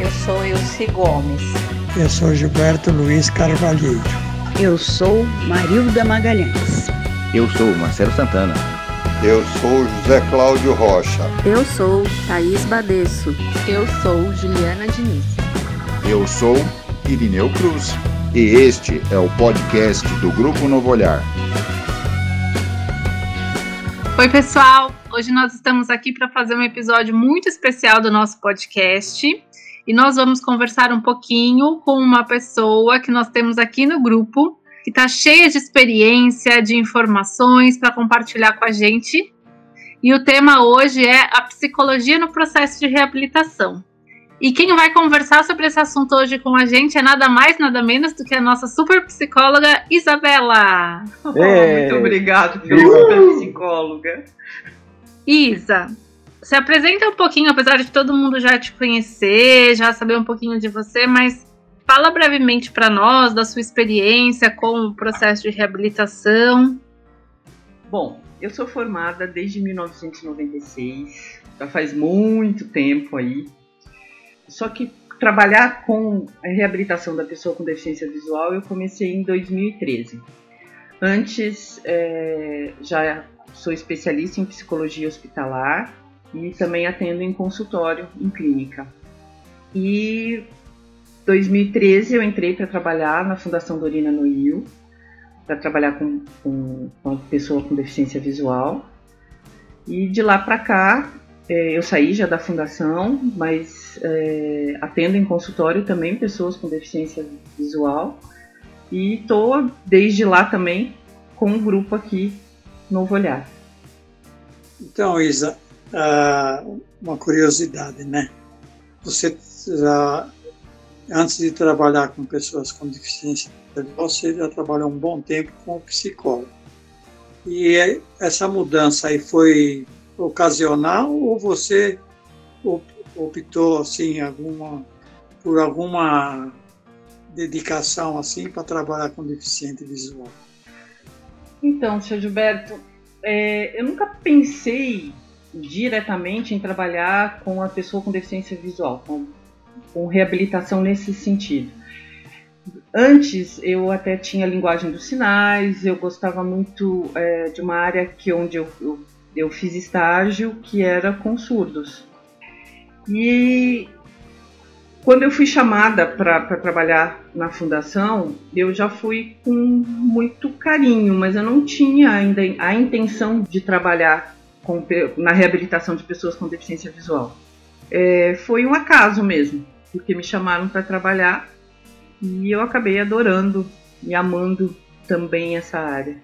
Eu sou Ilse Gomes. Eu sou Gilberto Luiz Carvalheiro. Eu sou Marilda Magalhães. Eu sou Marcelo Santana. Eu sou José Cláudio Rocha. Eu sou Thaís Badesso. Eu sou Juliana Diniz. Eu sou Irineu Cruz. E este é o podcast do Grupo Novo Olhar. Oi, pessoal! Hoje nós estamos aqui para fazer um episódio muito especial do nosso podcast e nós vamos conversar um pouquinho com uma pessoa que nós temos aqui no grupo que está cheia de experiência, de informações para compartilhar com a gente. E o tema hoje é a psicologia no processo de reabilitação. E quem vai conversar sobre esse assunto hoje com a gente é nada mais, nada menos do que a nossa super psicóloga Isabela. Oh, muito obrigado pela super psicóloga. Isa, se apresenta um pouquinho, apesar de todo mundo já te conhecer, já saber um pouquinho de você, mas fala brevemente para nós da sua experiência com o processo de reabilitação. Bom, eu sou formada desde 1996, já faz muito tempo aí. Só que trabalhar com a reabilitação da pessoa com deficiência visual eu comecei em 2013. Antes, é, já sou especialista em psicologia hospitalar e também atendo em consultório, em clínica. E 2013 eu entrei para trabalhar na Fundação Dorina Noil, para trabalhar com, com, com pessoa com deficiência visual. E de lá para cá é, eu saí já da fundação, mas é, atendo em consultório também pessoas com deficiência visual e estou desde lá também com um grupo aqui Novo Olhar. Então, Isa, uh, uma curiosidade, né? Você já, antes de trabalhar com pessoas com deficiência você já trabalhou um bom tempo como psicólogo. E essa mudança aí foi ocasional ou você optou assim alguma por alguma dedicação assim para trabalhar com deficiente visual? Então, Sr. Gilberto, é, eu nunca pensei diretamente em trabalhar com a pessoa com deficiência visual, com, com reabilitação nesse sentido. Antes eu até tinha linguagem dos sinais, eu gostava muito é, de uma área que onde eu, eu eu fiz estágio que era com surdos. E quando eu fui chamada para trabalhar na fundação, eu já fui com muito carinho, mas eu não tinha ainda a intenção de trabalhar com, na reabilitação de pessoas com deficiência visual. É, foi um acaso mesmo, porque me chamaram para trabalhar e eu acabei adorando e amando também essa área.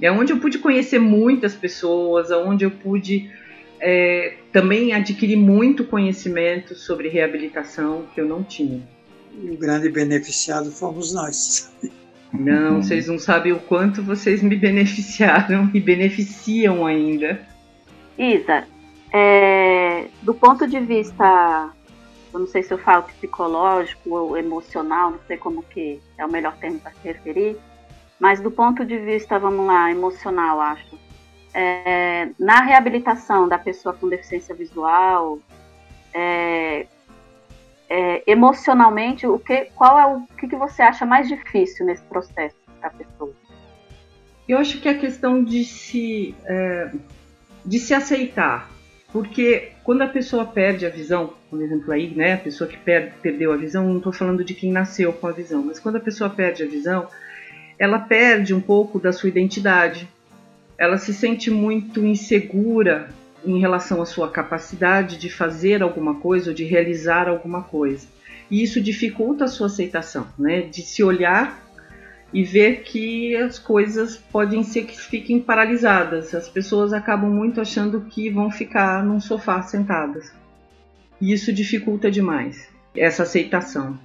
É onde eu pude conhecer muitas pessoas, onde eu pude é, também adquirir muito conhecimento sobre reabilitação que eu não tinha. o grande beneficiado fomos nós. Não, vocês não sabem o quanto vocês me beneficiaram e beneficiam ainda. Isa, é, do ponto de vista, eu não sei se eu falo psicológico ou emocional, não sei como que é o melhor termo para se referir, mas do ponto de vista, vamos lá, emocional, acho. É, na reabilitação da pessoa com deficiência visual, é, é, emocionalmente, o que, qual é o que, que você acha mais difícil nesse processo da pessoa? Eu acho que a questão de se, é, de se aceitar, porque quando a pessoa perde a visão, por exemplo aí, né, a pessoa que per, perdeu a visão, não estou falando de quem nasceu com a visão, mas quando a pessoa perde a visão, ela perde um pouco da sua identidade. Ela se sente muito insegura em relação à sua capacidade de fazer alguma coisa ou de realizar alguma coisa. E isso dificulta a sua aceitação, né? De se olhar e ver que as coisas podem ser que fiquem paralisadas. As pessoas acabam muito achando que vão ficar num sofá sentadas. E isso dificulta demais. essa aceitação.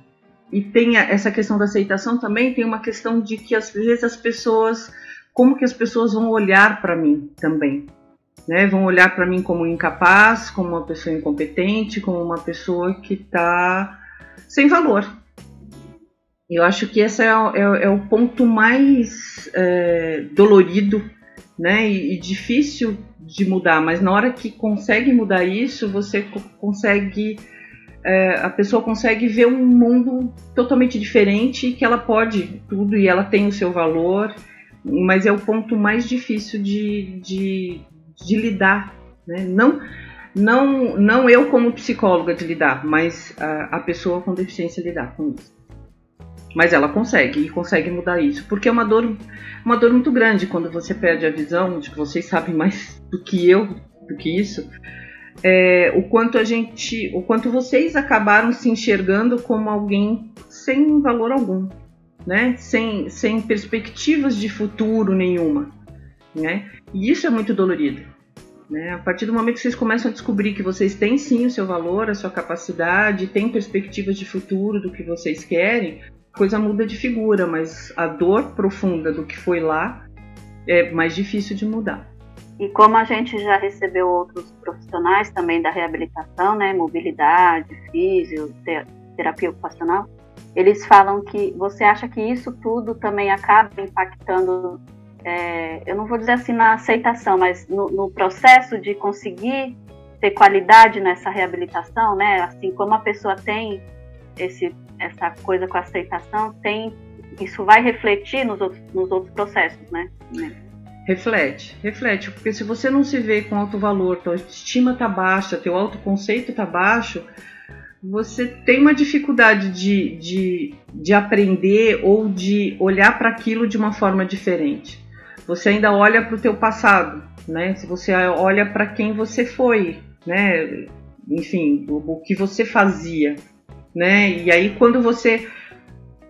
E tem essa questão da aceitação também, tem uma questão de que às vezes as pessoas, como que as pessoas vão olhar para mim também, né? Vão olhar para mim como incapaz, como uma pessoa incompetente, como uma pessoa que está sem valor. Eu acho que esse é, é, é o ponto mais é, dolorido, né? E, e difícil de mudar, mas na hora que consegue mudar isso, você consegue é, a pessoa consegue ver um mundo totalmente diferente que ela pode tudo e ela tem o seu valor, mas é o ponto mais difícil de, de, de lidar, né? Não, não, não eu como psicóloga de lidar, mas a, a pessoa com deficiência lidar com isso. Mas ela consegue e consegue mudar isso, porque é uma dor, uma dor muito grande quando você perde a visão, de que vocês sabem mais do que eu, do que isso é, o quanto a gente, o quanto vocês acabaram se enxergando como alguém sem valor algum, né? Sem, sem perspectivas de futuro nenhuma, né? E isso é muito dolorido. Né? A partir do momento que vocês começam a descobrir que vocês têm sim o seu valor, a sua capacidade, têm perspectivas de futuro do que vocês querem, coisa muda de figura, mas a dor profunda do que foi lá é mais difícil de mudar. E como a gente já recebeu outros profissionais também da reabilitação, né, mobilidade, físio, terapia ocupacional, eles falam que você acha que isso tudo também acaba impactando, é, eu não vou dizer assim na aceitação, mas no, no, processo de conseguir ter qualidade nessa reabilitação, né? Assim como a pessoa tem esse, essa coisa com a aceitação, tem isso vai refletir nos outros, nos outros processos, né? Reflete, reflete, porque se você não se vê com alto valor, tua estima tá baixa, teu autoconceito tá baixo, você tem uma dificuldade de, de, de aprender ou de olhar para aquilo de uma forma diferente. Você ainda olha para o teu passado, né? Se você olha para quem você foi, né? Enfim, o, o que você fazia, né? E aí quando você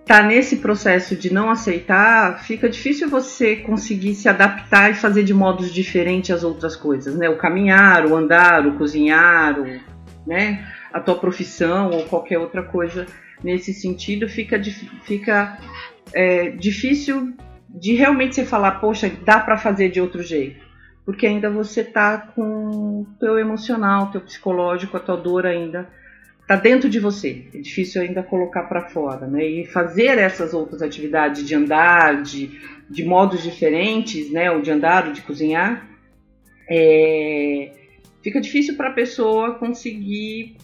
tá nesse processo de não aceitar, fica difícil você conseguir se adaptar e fazer de modos diferentes as outras coisas, né? O caminhar, o andar, o cozinhar, o, né? A tua profissão ou qualquer outra coisa nesse sentido fica, fica é, difícil de realmente você falar, poxa, dá para fazer de outro jeito, porque ainda você tá com o teu emocional, teu psicológico, a tua dor ainda está dentro de você. É difícil ainda colocar para fora, né? E fazer essas outras atividades de andar, de, de modos diferentes, né? Ou de andar, ou de cozinhar, é, fica difícil para a pessoa conseguir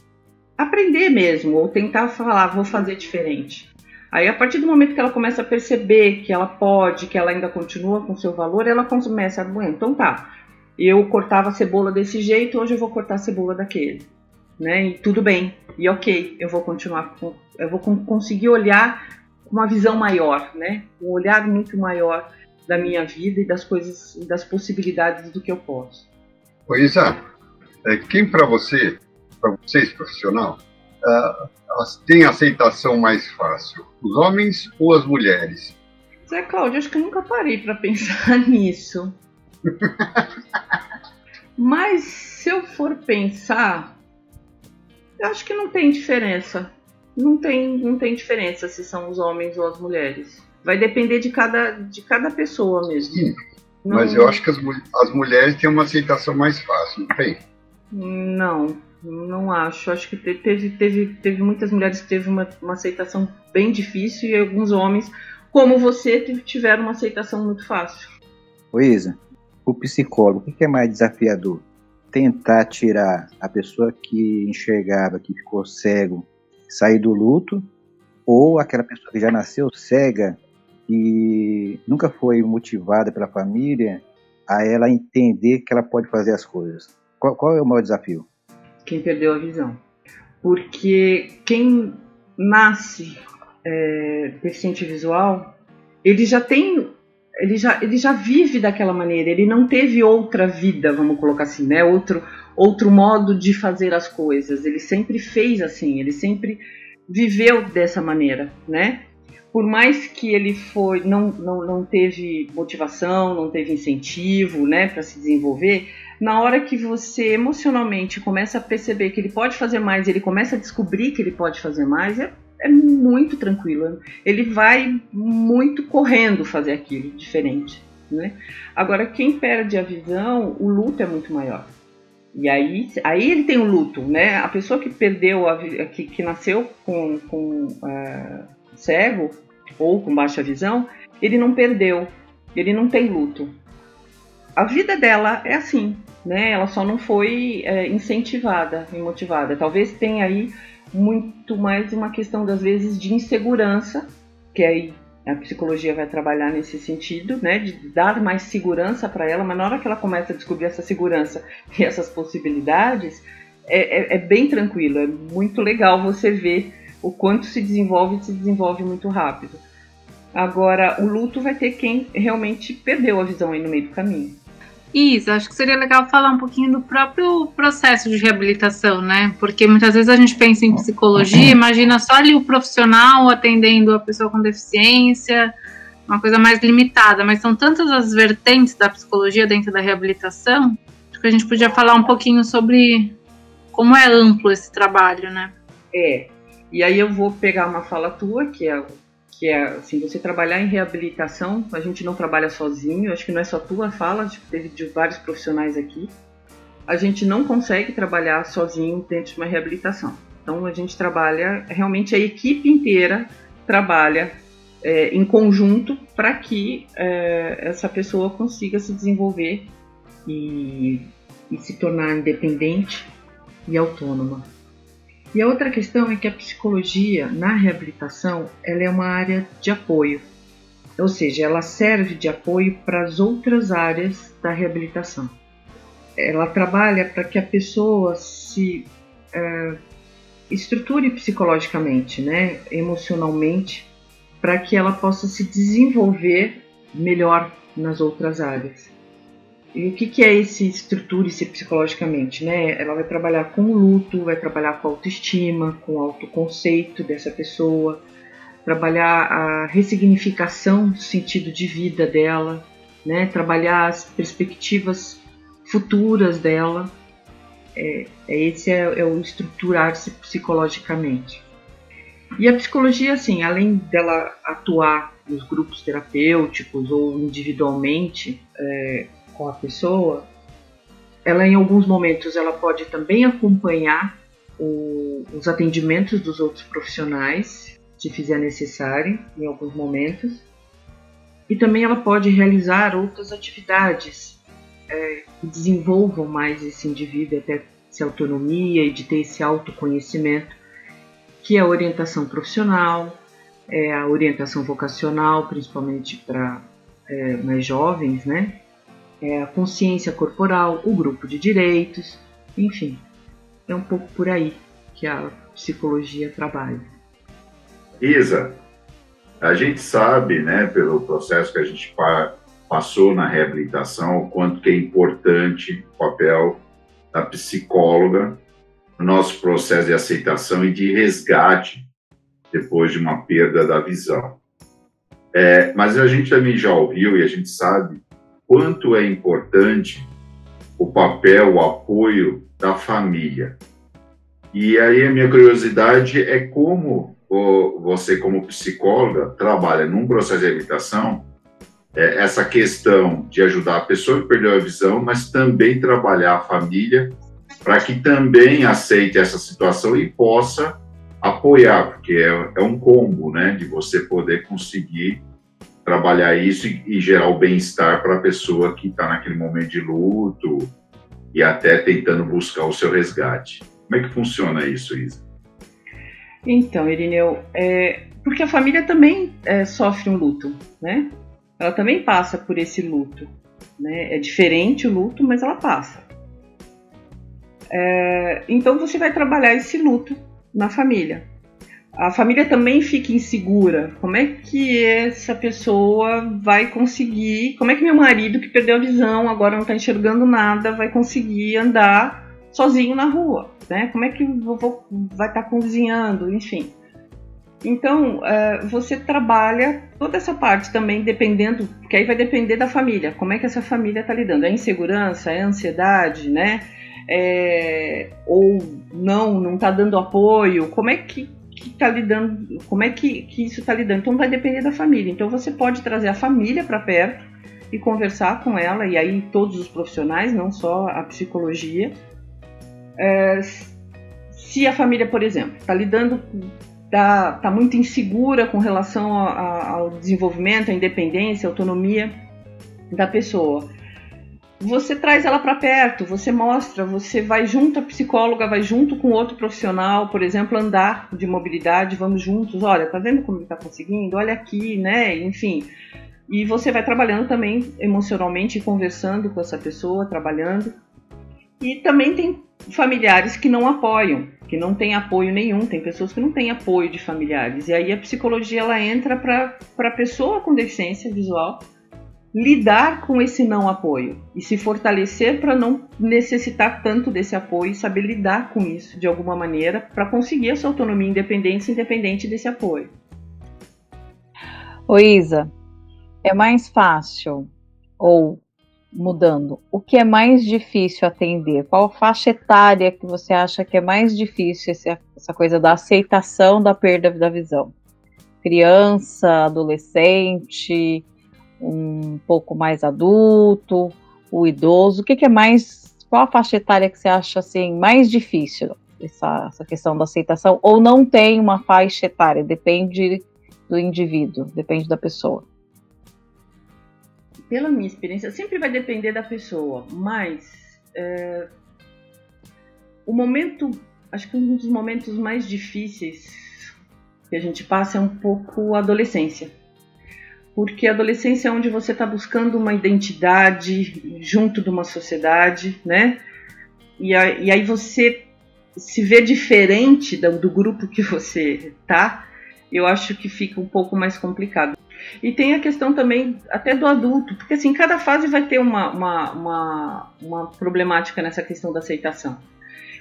aprender mesmo, ou tentar falar, vou fazer diferente. Aí, a partir do momento que ela começa a perceber que ela pode, que ela ainda continua com seu valor, ela começa a, bueno, então tá, eu cortava a cebola desse jeito, hoje eu vou cortar a cebola daquele né? E tudo bem, e ok, eu vou continuar, com, eu vou conseguir olhar com uma visão maior, né? Um olhar muito maior da minha vida e das coisas, das possibilidades do que eu posso. Oi, Isa, é, quem para você, para vocês profissional, uh, tem aceitação mais fácil, os homens ou as mulheres? Zé Cláudio, acho que eu nunca parei para pensar nisso. Mas se eu for pensar, eu acho que não tem diferença. Não tem, não tem diferença se são os homens ou as mulheres. Vai depender de cada, de cada pessoa mesmo. Sim, não... mas eu acho que as, as mulheres têm uma aceitação mais fácil, não tem? Não, não acho. Acho que teve, teve, teve muitas mulheres que teve uma, uma aceitação bem difícil e alguns homens, como você, tiveram uma aceitação muito fácil. Isa, o psicólogo, o que é mais desafiador? Tentar tirar a pessoa que enxergava, que ficou cego, sair do luto, ou aquela pessoa que já nasceu cega e nunca foi motivada pela família a ela entender que ela pode fazer as coisas. Qual, qual é o maior desafio? Quem perdeu a visão. Porque quem nasce é, deficiente visual, ele já tem ele já, ele já vive daquela maneira, ele não teve outra vida, vamos colocar assim, né? Outro, outro modo de fazer as coisas. Ele sempre fez assim, ele sempre viveu dessa maneira, né? por mais que ele foi não, não, não teve motivação, não teve incentivo, né, para se desenvolver, na hora que você emocionalmente começa a perceber que ele pode fazer mais, ele começa a descobrir que ele pode fazer mais, é, é muito tranquilo. Ele vai muito correndo fazer aquilo diferente, né? Agora quem perde a visão, o luto é muito maior. E aí, aí ele tem o luto, né? A pessoa que perdeu, a, que, que nasceu com, com uh, cego ou com baixa visão, ele não perdeu, ele não tem luto. A vida dela é assim, né? Ela só não foi é, incentivada e motivada. Talvez tenha aí muito mais uma questão das vezes de insegurança, que aí a psicologia vai trabalhar nesse sentido, né, de dar mais segurança para ela, mas na hora que ela começa a descobrir essa segurança e essas possibilidades, é, é, é, bem tranquilo, é muito legal você ver o quanto se desenvolve e se desenvolve muito rápido. Agora, o luto vai ter quem realmente perdeu a visão aí no meio do caminho. Isso, acho que seria legal falar um pouquinho do próprio processo de reabilitação, né? Porque muitas vezes a gente pensa em psicologia, imagina só ali o profissional atendendo a pessoa com deficiência, uma coisa mais limitada, mas são tantas as vertentes da psicologia dentro da reabilitação, acho que a gente podia falar um pouquinho sobre como é amplo esse trabalho, né? É, e aí eu vou pegar uma fala tua, que é que é assim, você trabalhar em reabilitação, a gente não trabalha sozinho, acho que não é só tua fala, acho que teve de vários profissionais aqui. A gente não consegue trabalhar sozinho dentro de uma reabilitação. Então a gente trabalha, realmente a equipe inteira trabalha é, em conjunto para que é, essa pessoa consiga se desenvolver e, e se tornar independente e autônoma. E a outra questão é que a psicologia na reabilitação ela é uma área de apoio, ou seja, ela serve de apoio para as outras áreas da reabilitação. Ela trabalha para que a pessoa se é, estruture psicologicamente, né, emocionalmente, para que ela possa se desenvolver melhor nas outras áreas. E o que, que é esse estruture-se psicologicamente? Né? Ela vai trabalhar com luto, vai trabalhar com autoestima, com autoconceito dessa pessoa, trabalhar a ressignificação do sentido de vida dela, né? trabalhar as perspectivas futuras dela. É, é esse é, é o estruturar-se psicologicamente. E a psicologia, assim, além dela atuar nos grupos terapêuticos ou individualmente, é, com a pessoa, ela em alguns momentos ela pode também acompanhar o, os atendimentos dos outros profissionais, se fizer necessário, em alguns momentos, e também ela pode realizar outras atividades é, que desenvolvam mais esse indivíduo até essa autonomia e de ter esse autoconhecimento, que é a orientação profissional, é a orientação vocacional, principalmente para é, mais jovens, né? É a consciência corporal, o grupo de direitos, enfim, é um pouco por aí que a psicologia trabalha. Isa, a gente sabe, né, pelo processo que a gente passou na reabilitação, o quanto que é importante o papel da psicóloga no nosso processo de aceitação e de resgate depois de uma perda da visão. É, mas a gente também já ouviu e a gente sabe quanto é importante o papel, o apoio da família. E aí a minha curiosidade é como você, como psicóloga, trabalha num processo de reabilitação é, essa questão de ajudar a pessoa que perdeu a visão, mas também trabalhar a família para que também aceite essa situação e possa apoiar, porque é, é um combo, né, de você poder conseguir trabalhar isso e, e gerar o bem-estar para a pessoa que está naquele momento de luto e até tentando buscar o seu resgate. Como é que funciona isso, Isa? Então, Irineu, é, porque a família também é, sofre um luto, né? Ela também passa por esse luto. Né? É diferente o luto, mas ela passa. É, então você vai trabalhar esse luto na família a família também fica insegura. Como é que essa pessoa vai conseguir? Como é que meu marido, que perdeu a visão, agora não está enxergando nada, vai conseguir andar sozinho na rua? Né? Como é que vovô vai estar tá cozinhando? Enfim. Então, uh, você trabalha toda essa parte também, dependendo, porque aí vai depender da família, como é que essa família está lidando. É insegurança, é ansiedade, né? É, ou não, não está dando apoio, como é que está lidando, como é que, que isso está lidando? Então vai depender da família. Então você pode trazer a família para perto e conversar com ela, e aí todos os profissionais, não só a psicologia. É, se a família, por exemplo, está lidando está tá muito insegura com relação a, a, ao desenvolvimento, à independência, à autonomia da pessoa. Você traz ela para perto, você mostra, você vai junto à psicóloga, vai junto com outro profissional, por exemplo, andar de mobilidade, vamos juntos, olha, tá vendo como ele está conseguindo? Olha aqui, né? Enfim. E você vai trabalhando também emocionalmente, conversando com essa pessoa, trabalhando. E também tem familiares que não apoiam, que não têm apoio nenhum, tem pessoas que não têm apoio de familiares. E aí a psicologia ela entra para a pessoa com deficiência visual lidar com esse não apoio e se fortalecer para não necessitar tanto desse apoio e saber lidar com isso de alguma maneira para conseguir a sua autonomia e independência independente desse apoio. Ô Isa, é mais fácil ou mudando, o que é mais difícil atender? Qual faixa etária que você acha que é mais difícil essa, essa coisa da aceitação da perda da visão? Criança, adolescente, um pouco mais adulto, o idoso, o que, que é mais, qual a faixa etária que você acha assim mais difícil essa, essa questão da aceitação? Ou não tem uma faixa etária, depende do indivíduo, depende da pessoa? pela minha experiência, sempre vai depender da pessoa, mas é, o momento, acho que um dos momentos mais difíceis que a gente passa é um pouco a adolescência. Porque a adolescência é onde você está buscando uma identidade junto de uma sociedade, né? E, aí você se vê diferente do, do grupo que você tá, eu acho que fica um pouco mais complicado. E tem a questão também até do adulto, porque assim, cada fase vai ter uma, uma, uma, uma problemática nessa questão da aceitação.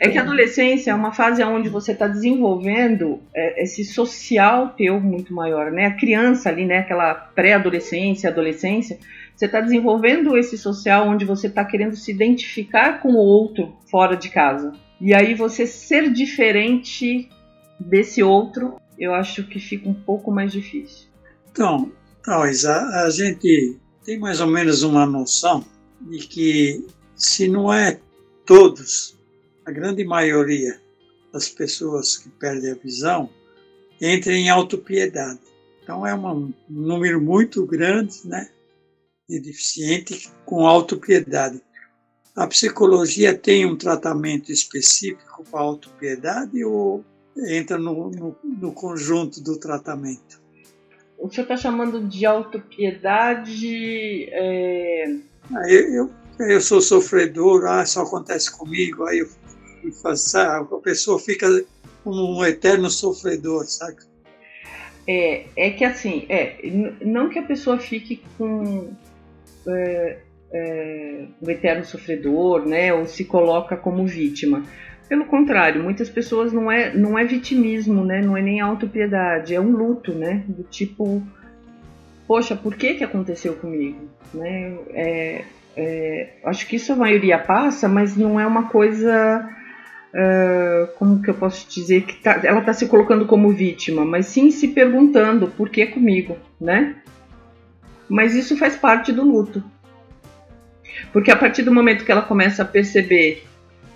É que a adolescência é uma fase onde você está desenvolvendo é, esse social teu muito maior, né? A criança ali, né? Aquela pré-adolescência, adolescência, você está desenvolvendo esse social onde você está querendo se identificar com o outro fora de casa. E aí você ser diferente desse outro, eu acho que fica um pouco mais difícil. Então, a, a gente tem mais ou menos uma noção de que se não é todos, a grande maioria das pessoas que perdem a visão entra em autopiedade. Então é um número muito grande, né, de deficiente com autopiedade. A psicologia tem um tratamento específico para a autopiedade ou entra no, no, no conjunto do tratamento? o senhor está chamando de autopiedade. É... Ah, eu, eu, eu, sou sofredor, ah, isso acontece comigo, aí eu, a pessoa fica como um eterno sofredor, sabe? É, é que assim, é, não que a pessoa fique com é, é, um eterno sofredor, né, ou se coloca como vítima, pelo contrário, muitas pessoas não é, não é vitimismo, né? Não é nem autopiedade, é um luto, né? Do tipo, poxa, por que que aconteceu comigo, né? É, é, acho que isso a maioria passa, mas não é uma coisa, uh, como que eu posso dizer que tá, ela está se colocando como vítima, mas sim se perguntando por que comigo, né? Mas isso faz parte do luto, porque a partir do momento que ela começa a perceber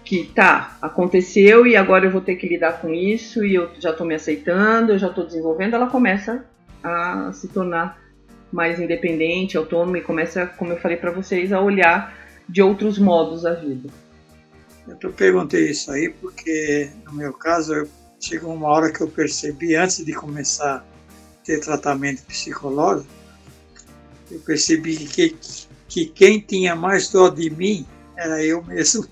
que tá, aconteceu e agora eu vou ter que lidar com isso e eu já estou me aceitando, eu já estou desenvolvendo, ela começa a se tornar mais independente, autônoma e começa, como eu falei para vocês, a olhar de outros modos a vida. Eu perguntei isso aí porque, no meu caso, chegou uma hora que eu percebi, antes de começar a ter tratamento psicológico, eu percebi que, que quem tinha mais dó de mim era eu mesmo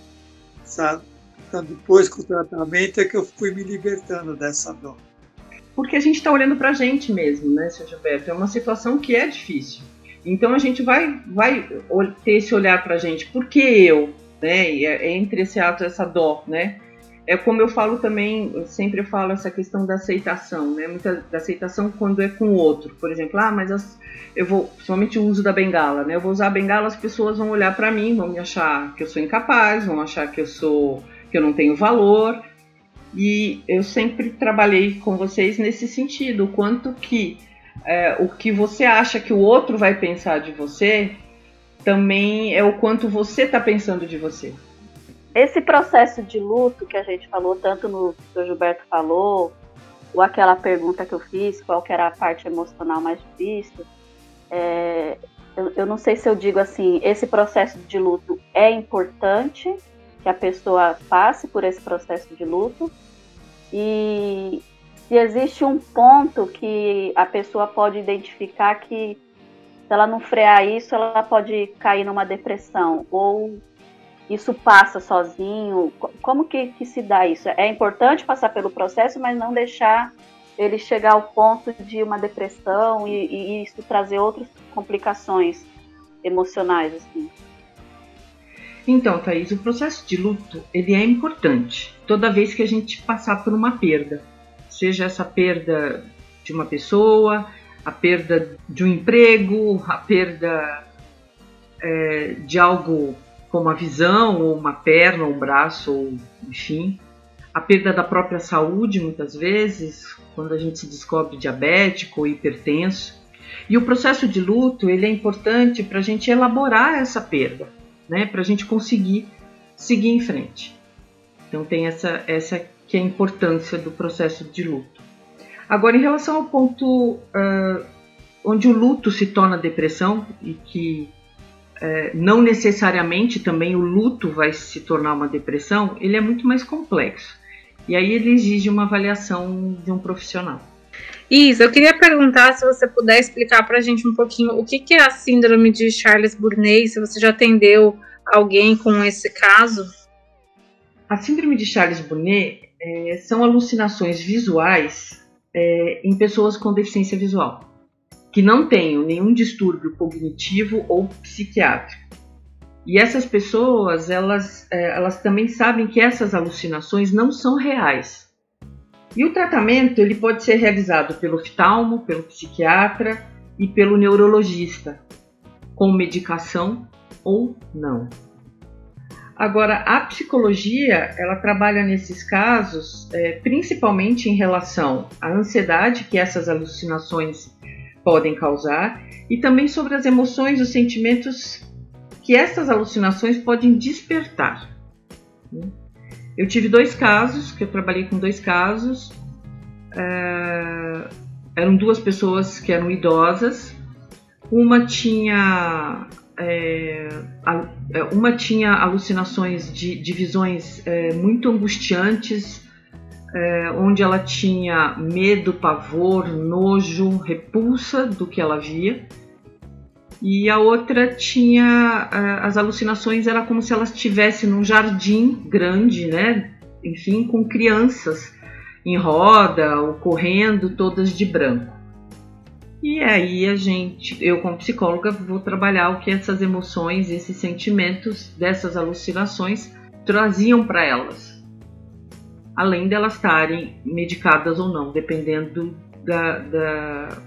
sabe? Então, depois com o tratamento é que eu fui me libertando dessa dor. Porque a gente está olhando para a gente mesmo, né, Sr. Gilberto? É uma situação que é difícil. Então a gente vai, vai ter esse olhar para a gente. Por que eu? Né? É entre esse ato essa dor, né? é como eu falo também, eu sempre falo essa questão da aceitação, né? Muita da aceitação quando é com o outro. Por exemplo, ah, mas as, eu vou, principalmente o uso da bengala, né? Eu vou usar a bengala, as pessoas vão olhar para mim, vão me achar que eu sou incapaz, vão achar que eu sou que eu não tenho valor. E eu sempre trabalhei com vocês nesse sentido, o quanto que é, o que você acha que o outro vai pensar de você também é o quanto você está pensando de você. Esse processo de luto que a gente falou, tanto no que o Gilberto falou, ou aquela pergunta que eu fiz, qual que era a parte emocional mais difícil, é, eu, eu não sei se eu digo assim, esse processo de luto é importante que a pessoa passe por esse processo de luto e se existe um ponto que a pessoa pode identificar que se ela não frear isso, ela pode cair numa depressão ou isso passa sozinho? Como que, que se dá isso? É importante passar pelo processo, mas não deixar ele chegar ao ponto de uma depressão e, e isso trazer outras complicações emocionais, assim. Então, Thaís, o processo de luto ele é importante toda vez que a gente passar por uma perda, seja essa perda de uma pessoa, a perda de um emprego, a perda é, de algo como a visão, ou uma perna, ou um braço, ou enfim. A perda da própria saúde, muitas vezes, quando a gente se descobre diabético ou hipertenso. E o processo de luto ele é importante para a gente elaborar essa perda, né? para a gente conseguir seguir em frente. Então tem essa, essa que é a importância do processo de luto. Agora, em relação ao ponto uh, onde o luto se torna depressão e que é, não necessariamente também o luto vai se tornar uma depressão, ele é muito mais complexo. E aí ele exige uma avaliação de um profissional. Isa, eu queria perguntar se você puder explicar para a gente um pouquinho o que, que é a síndrome de Charles Burnet, se você já atendeu alguém com esse caso. A síndrome de Charles Burnet é, são alucinações visuais é, em pessoas com deficiência visual que não tenham nenhum distúrbio cognitivo ou psiquiátrico. E essas pessoas, elas, é, elas também sabem que essas alucinações não são reais. E o tratamento ele pode ser realizado pelo oftalmo, pelo psiquiatra e pelo neurologista, com medicação ou não. Agora, a psicologia ela trabalha nesses casos é, principalmente em relação à ansiedade que essas alucinações podem causar e também sobre as emoções, os sentimentos que essas alucinações podem despertar. Eu tive dois casos, que eu trabalhei com dois casos. É, eram duas pessoas que eram idosas. Uma tinha é, é uma tinha alucinações de, de visões é, muito angustiantes, é, onde ela tinha medo, pavor, nojo, repulsa do que ela via. E a outra tinha é, as alucinações era como se ela estivesse num jardim grande, né? Enfim, com crianças em roda ou correndo, todas de branco. E aí a gente, eu como psicóloga, vou trabalhar o que essas emoções, esses sentimentos dessas alucinações traziam para elas além delas estarem medicadas ou não, dependendo da, da,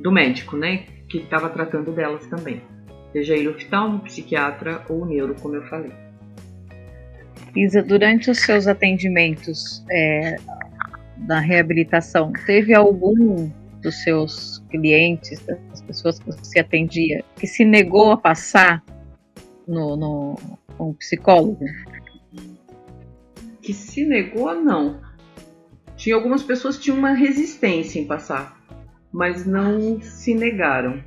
do médico, né, que estava tratando delas também, seja ele oftalmo, psiquiatra ou neuro, como eu falei. Isa, durante os seus atendimentos é, na reabilitação, teve algum dos seus clientes, das pessoas que você atendia, que se negou a passar no, no o psicólogo? que se negou, não. Tinha algumas pessoas que tinham uma resistência em passar, mas não se negaram.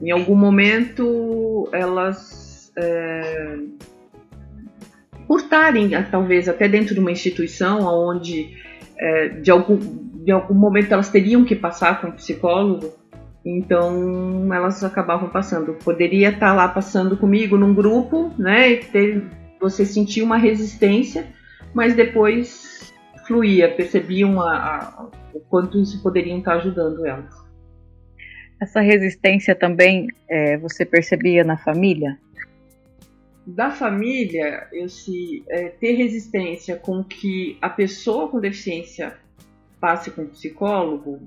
Em algum momento elas, é, por estarem talvez até dentro de uma instituição onde é, de, algum, de algum momento elas teriam que passar com um psicólogo, então elas acabavam passando. Poderia estar lá passando comigo num grupo, né? E ter, você sentir uma resistência mas depois fluía, percebiam a, a, o quanto isso poderiam estar ajudando elas. Essa resistência também é, você percebia na família? Da família, eu se é, ter resistência com que a pessoa com deficiência passe com o psicólogo,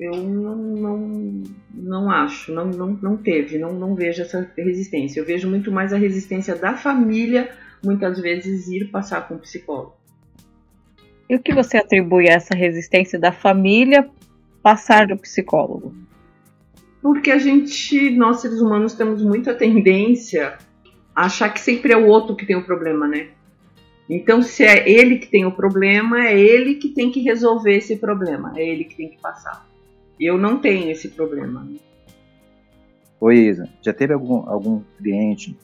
eu não, não, não acho, não, não, não teve, não, não vejo essa resistência. Eu vejo muito mais a resistência da família, muitas vezes, ir passar com o psicólogo. E o que você atribui a essa resistência da família passar do psicólogo? Porque a gente, nós seres humanos, temos muita tendência achar que sempre é o outro que tem o problema, né? Então, se é ele que tem o problema, é ele que tem que resolver esse problema, é ele que tem que passar. Eu não tenho esse problema. Oi, Isa, já teve algum, algum cliente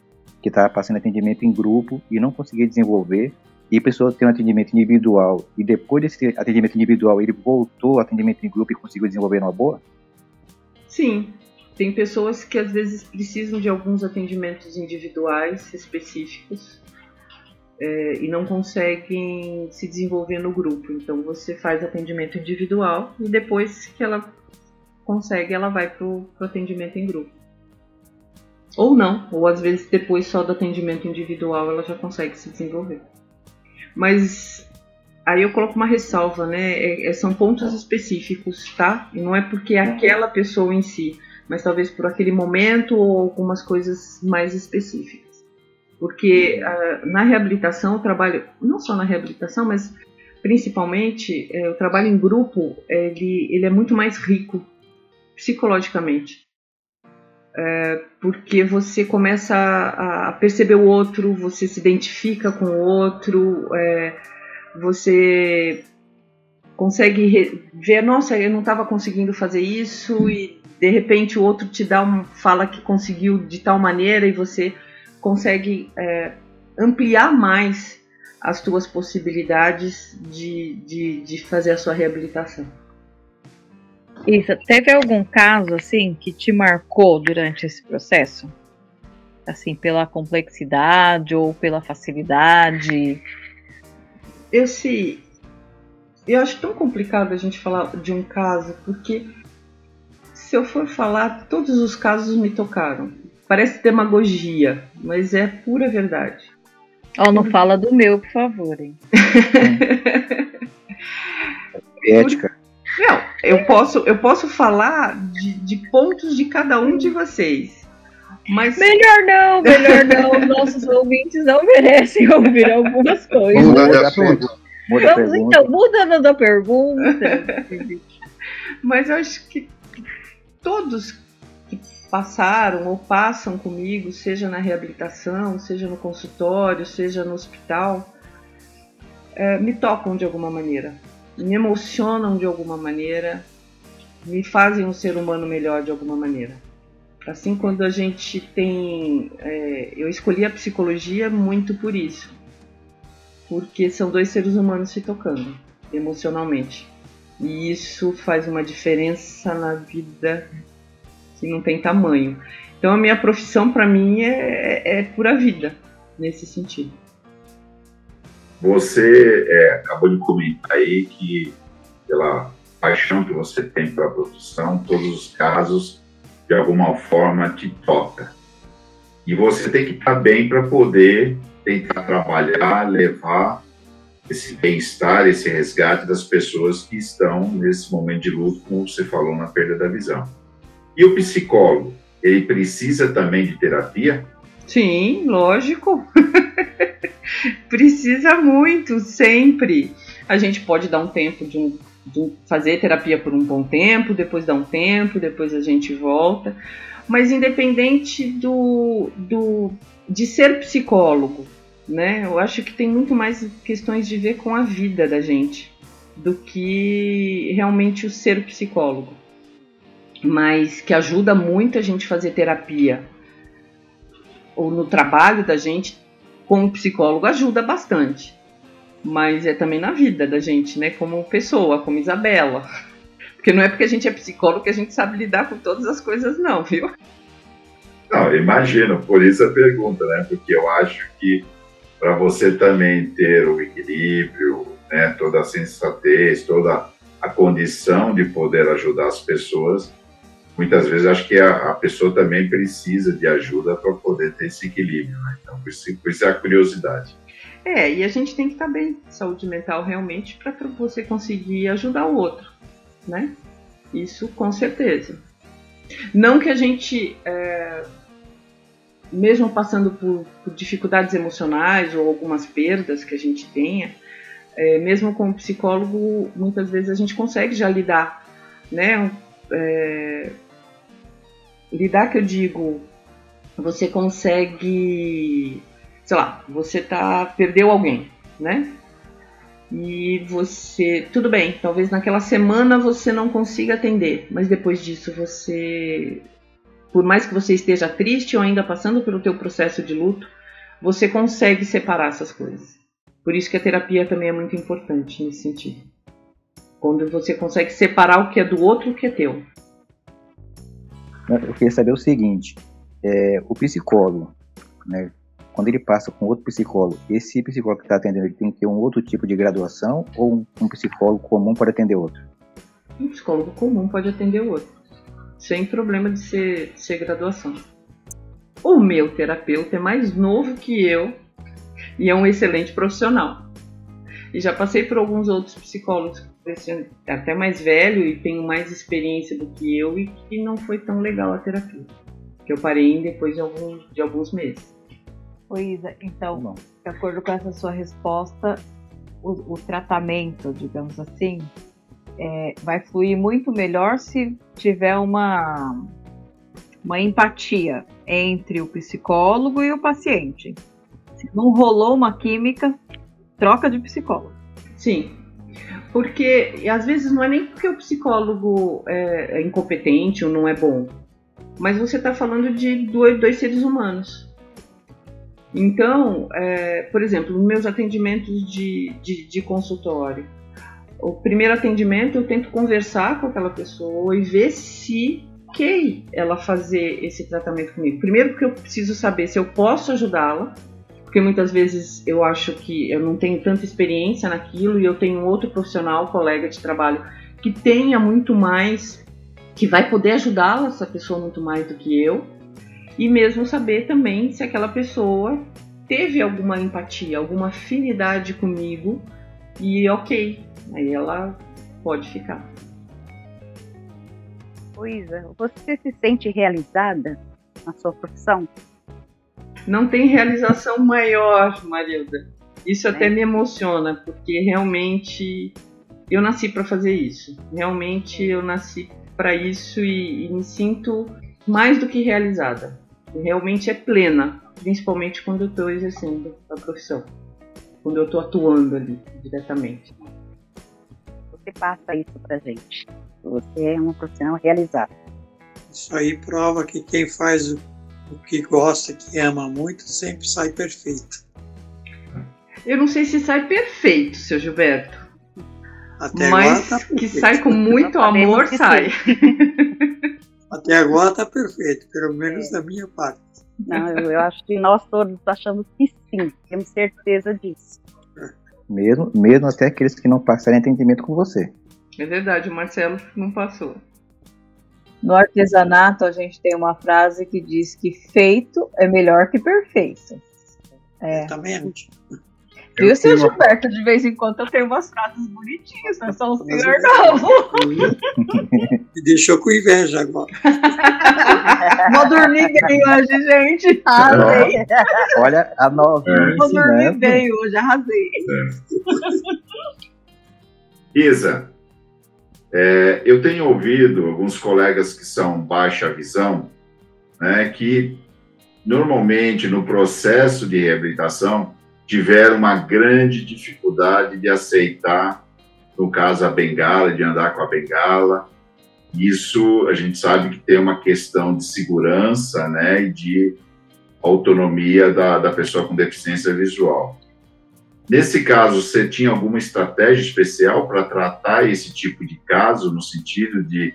que estava passando atendimento em grupo e não conseguia desenvolver, e a pessoa tem um atendimento individual, e depois desse atendimento individual ele voltou ao atendimento em grupo e conseguiu desenvolver uma boa? Sim, tem pessoas que às vezes precisam de alguns atendimentos individuais específicos é, e não conseguem se desenvolver no grupo. Então você faz atendimento individual e depois que ela consegue, ela vai para o atendimento em grupo. Ou não, ou às vezes depois só do atendimento individual ela já consegue se desenvolver. Mas aí eu coloco uma ressalva, né? É, é, são pontos específicos, tá? Não é porque é aquela pessoa em si, mas talvez por aquele momento ou algumas coisas mais específicas. Porque uh, na reabilitação, o trabalho, não só na reabilitação, mas principalmente é, o trabalho em grupo, ele, ele é muito mais rico psicologicamente. É, porque você começa a, a, perceber o outro, você se identifica com o outro, é, você consegue ver, nossa, eu não estava conseguindo fazer isso e de repente o outro te dá um, fala que conseguiu de tal maneira e você consegue é, ampliar mais as tuas possibilidades de, de, de fazer a sua reabilitação. Isa, teve algum caso assim que te marcou durante esse processo? Assim, pela complexidade ou pela facilidade? Esse eu acho tão complicado a gente falar de um caso, porque se eu for falar, todos os casos me tocaram. Parece demagogia, mas é pura verdade. Ó, oh, não fala do meu, por favor, hein? Ética. Não, eu posso, eu posso falar de, de pontos de cada um de vocês. Mas... Melhor não, melhor não. Nossos ouvintes não merecem ouvir algumas coisas. Muda de assunto. Muda Vamos, então, mudando da pergunta. Mas eu acho que todos que passaram ou passam comigo, seja na reabilitação, seja no consultório, seja no hospital, é, me tocam de alguma maneira me emocionam de alguma maneira, me fazem um ser humano melhor de alguma maneira. Assim, quando a gente tem. É, eu escolhi a psicologia muito por isso. Porque são dois seres humanos se tocando emocionalmente. E isso faz uma diferença na vida que não tem tamanho. Então, a minha profissão, para mim, é, é, é pura vida, nesse sentido. Você é, acabou de comentar aí que, pela paixão que você tem pela produção, todos os casos, de alguma forma, te toca. E você tem que estar bem para poder tentar trabalhar, levar esse bem-estar, esse resgate das pessoas que estão nesse momento de luto, como você falou, na perda da visão. E o psicólogo, ele precisa também de terapia? Sim, lógico. Precisa muito, sempre. A gente pode dar um tempo de, um, fazer terapia por um bom tempo, depois dar um tempo, depois a gente volta. Mas independente do, do de ser psicólogo, né? Eu acho que tem muito mais questões de ver com a vida da gente do que realmente o ser psicólogo. Mas que ajuda muito a gente fazer terapia ou no trabalho da gente como psicólogo ajuda bastante. Mas é também na vida da gente, né? Como pessoa, como Isabela. Porque não é porque a gente é psicólogo que a gente sabe lidar com todas as coisas, não, viu? Não, imagino, por isso a pergunta, né? Porque eu acho que para você também ter o equilíbrio, né, toda a sensatez, toda a condição de poder ajudar as pessoas, muitas vezes acho que a, a pessoa também precisa de ajuda para poder ter esse equilíbrio. Né? Então, por isso, por isso é a curiosidade. É, e a gente tem que estar bem saúde mental realmente para você conseguir ajudar o outro, né? Isso com certeza. Não que a gente, é, mesmo passando por, por, dificuldades emocionais ou algumas perdas que a gente tenha, é, mesmo com o psicólogo, muitas vezes a gente consegue já lidar, né? É, lidar que eu digo, você consegue sei lá, você tá perdeu alguém, né? E você, tudo bem, talvez naquela semana você não consiga atender, mas depois disso você, por mais que você esteja triste ou ainda passando pelo teu processo de luto, você consegue separar essas coisas. Por isso que a terapia também é muito importante nesse sentido. Quando você consegue separar o que é do outro e o que é teu. Eu queria saber o seguinte: é, o psicólogo, né, quando ele passa com outro psicólogo, esse psicólogo que está atendendo ele tem que ter um outro tipo de graduação ou um psicólogo comum pode atender outro? Um psicólogo comum pode atender outro, sem problema de ser, de ser graduação. O meu terapeuta é mais novo que eu e é um excelente profissional. E já passei por alguns outros psicólogos até mais velho e tenho mais experiência do que eu e que não foi tão legal a terapia. Que eu parei depois de alguns, de alguns meses. Ô Isa, então, Não. de acordo com essa sua resposta, o, o tratamento, digamos assim, é, vai fluir muito melhor se tiver uma, uma empatia entre o psicólogo e o paciente. Se não rolou uma química, troca de psicólogo. Sim, porque às vezes não é nem porque o psicólogo é, é incompetente ou não é bom, mas você está falando de dois, dois seres humanos. Então, é, por exemplo, nos meus atendimentos de, de, de, consultório, o primeiro atendimento eu tento conversar com aquela pessoa e ver se ok ela fazer esse tratamento comigo. Primeiro porque eu preciso saber se eu posso ajudá-la, porque muitas vezes eu acho que eu não tenho tanta experiência naquilo e eu tenho outro profissional, colega de trabalho, que tenha muito mais, que vai poder ajudá-la, essa pessoa muito mais do que eu e mesmo saber também se aquela pessoa teve alguma empatia, alguma afinidade comigo e ok, aí ela pode ficar. Luísa, você se sente realizada na sua profissão? Não tem realização maior, Marilda. Isso é. até me emociona, porque realmente eu nasci para fazer isso. Realmente eu nasci para isso e, e me sinto mais do que realizada realmente é plena, principalmente quando eu estou exercendo a profissão, quando eu estou atuando ali diretamente. Você passa isso pra gente. Você é uma profissional realizada. Isso aí prova que quem faz o, o que gosta, que ama muito, sempre sai perfeito. Eu não sei se sai perfeito, seu Gilberto. Até mas agora tá que sai com muito amor, sai. Até agora está perfeito, pelo menos é. da minha parte. Não, eu, eu acho que nós todos achamos que sim, temos certeza disso. Mesmo, mesmo até aqueles que não passaram entendimento com você. É verdade, o Marcelo não passou. No artesanato, a gente tem uma frase que diz que feito é melhor que perfeito. É. Exatamente. Viu, seu uma... Gilberto? De vez em quando eu tenho umas frases bonitinhas, não são o senhor, não. Me deixou com inveja agora. Vou dormir bem hoje, gente. Arrasei. Olha a novinha. Vou dormir bem hoje, arrasei. É. Isa, é, eu tenho ouvido alguns colegas que são baixa visão, né, que normalmente no processo de reabilitação tiveram uma grande dificuldade de aceitar, no caso, a bengala, de andar com a bengala. Isso a gente sabe que tem uma questão de segurança né, e de autonomia da, da pessoa com deficiência visual. Nesse caso, você tinha alguma estratégia especial para tratar esse tipo de caso, no sentido de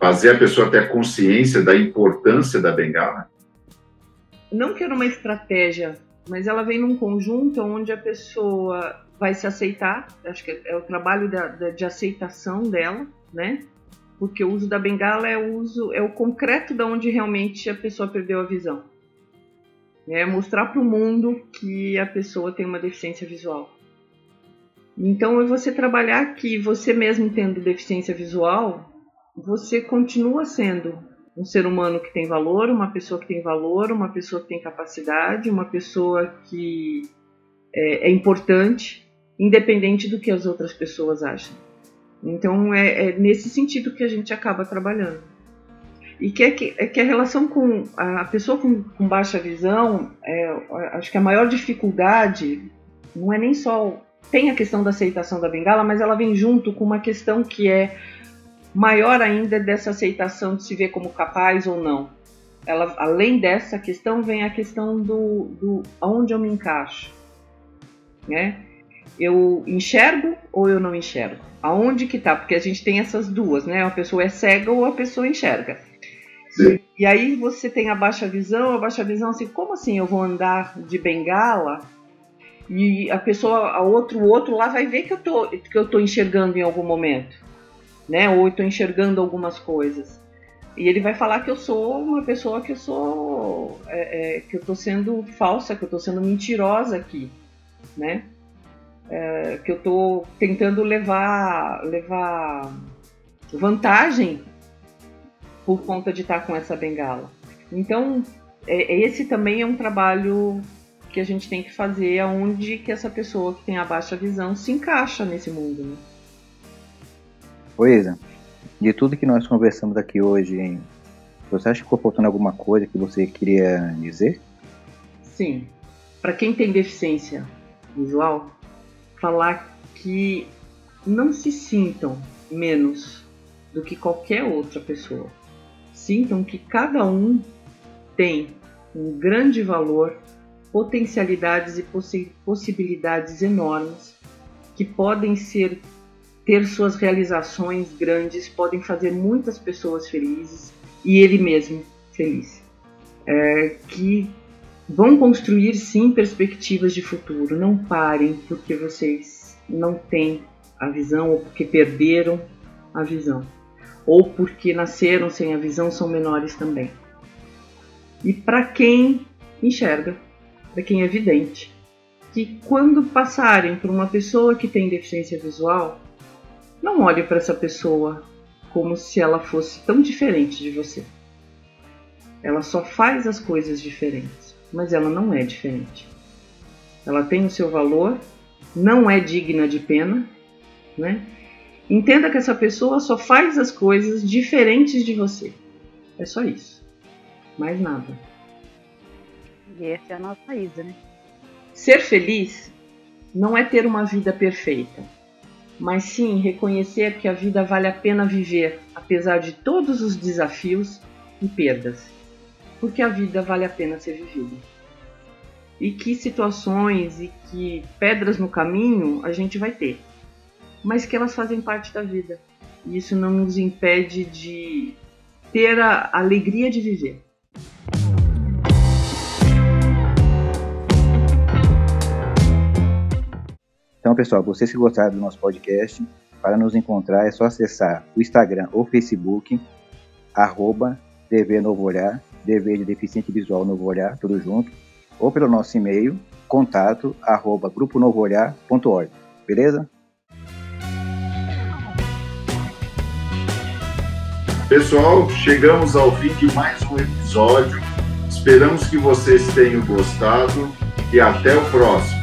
fazer a pessoa ter consciência da importância da bengala? Não que era uma estratégia mas ela vem num conjunto onde a pessoa vai se aceitar, acho que é o trabalho da, da, de aceitação dela, né? porque o uso da bengala é o uso é o concreto da onde realmente a pessoa perdeu a visão. É mostrar para o mundo que a pessoa tem uma deficiência visual. Então é você trabalhar que você mesmo tendo deficiência visual, você continua sendo um ser humano que tem valor, uma pessoa que tem valor, uma pessoa que tem capacidade, uma pessoa que é, é importante, independente do que as outras pessoas acham. Então é, é, nesse sentido que a gente acaba trabalhando. E que é que, é que a relação com a pessoa com, com baixa visão, é, acho que a maior dificuldade não é nem só. Tem a questão da aceitação da bengala, mas ela vem junto com uma questão que é maior ainda dessa aceitação de se ver como capaz ou não. Ela, além dessa questão, vem a questão do, do onde eu me encaixo. Né? Eu enxergo ou eu não enxergo? Aonde que tá? Porque a gente tem essas duas, né? A pessoa é cega ou a pessoa enxerga. E, e aí você tem a baixa visão, a baixa visão assim, como assim eu vou andar de bengala e a pessoa, a outro, o outro lá vai ver que eu tô, que eu tô enxergando em algum momento, né? Ou tô enxergando algumas coisas. E ele vai falar que eu sou uma pessoa que eu sou, é, é, que eu tô sendo falsa, que eu tô sendo mentirosa aqui, né? é, que eu estou tentando levar, levar vantagem por conta de estar com essa bengala. Então, é, esse também é um trabalho que a gente tem que fazer aonde que essa pessoa que tem a baixa visão se encaixa nesse mundo. Né? Pois de tudo que nós conversamos aqui hoje, você acha que ficou faltando alguma coisa que você queria dizer? Sim. Para quem tem deficiência visual, falar que não se sintam menos do que qualquer outra pessoa. Sintam que cada um tem um grande valor, potencialidades e possi possibilidades enormes que podem ser ter suas realizações grandes, podem fazer muitas pessoas felizes e ele mesmo feliz. É, que vão construir sim perspectivas de futuro. Não parem porque vocês não têm a visão ou porque perderam a visão ou porque nasceram sem a visão são menores também. E para quem enxerga, para quem é vidente, que quando passarem por uma pessoa que tem deficiência visual, não olhe para essa pessoa como se ela fosse tão diferente de você. Ela só faz as coisas diferentes mas ela não é diferente. Ela tem o seu valor, não é digna de pena, né? Entenda que essa pessoa só faz as coisas diferentes de você. É só isso. Mais nada. E essa é a nossa Isa, né? Ser feliz não é ter uma vida perfeita, mas sim reconhecer que a vida vale a pena viver, apesar de todos os desafios e perdas porque a vida vale a pena ser vivida. E que situações e que pedras no caminho a gente vai ter, mas que elas fazem parte da vida. E isso não nos impede de ter a alegria de viver. Pessoal, vocês que gostaram do nosso podcast, para nos encontrar é só acessar o Instagram ou Facebook, arroba TV Novo Olhar, DV de Deficiente Visual Novo Olhar, tudo junto, ou pelo nosso e-mail, contato, arroba gruponovoolhar.org, beleza? Pessoal, chegamos ao fim de mais um episódio. Esperamos que vocês tenham gostado e até o próximo.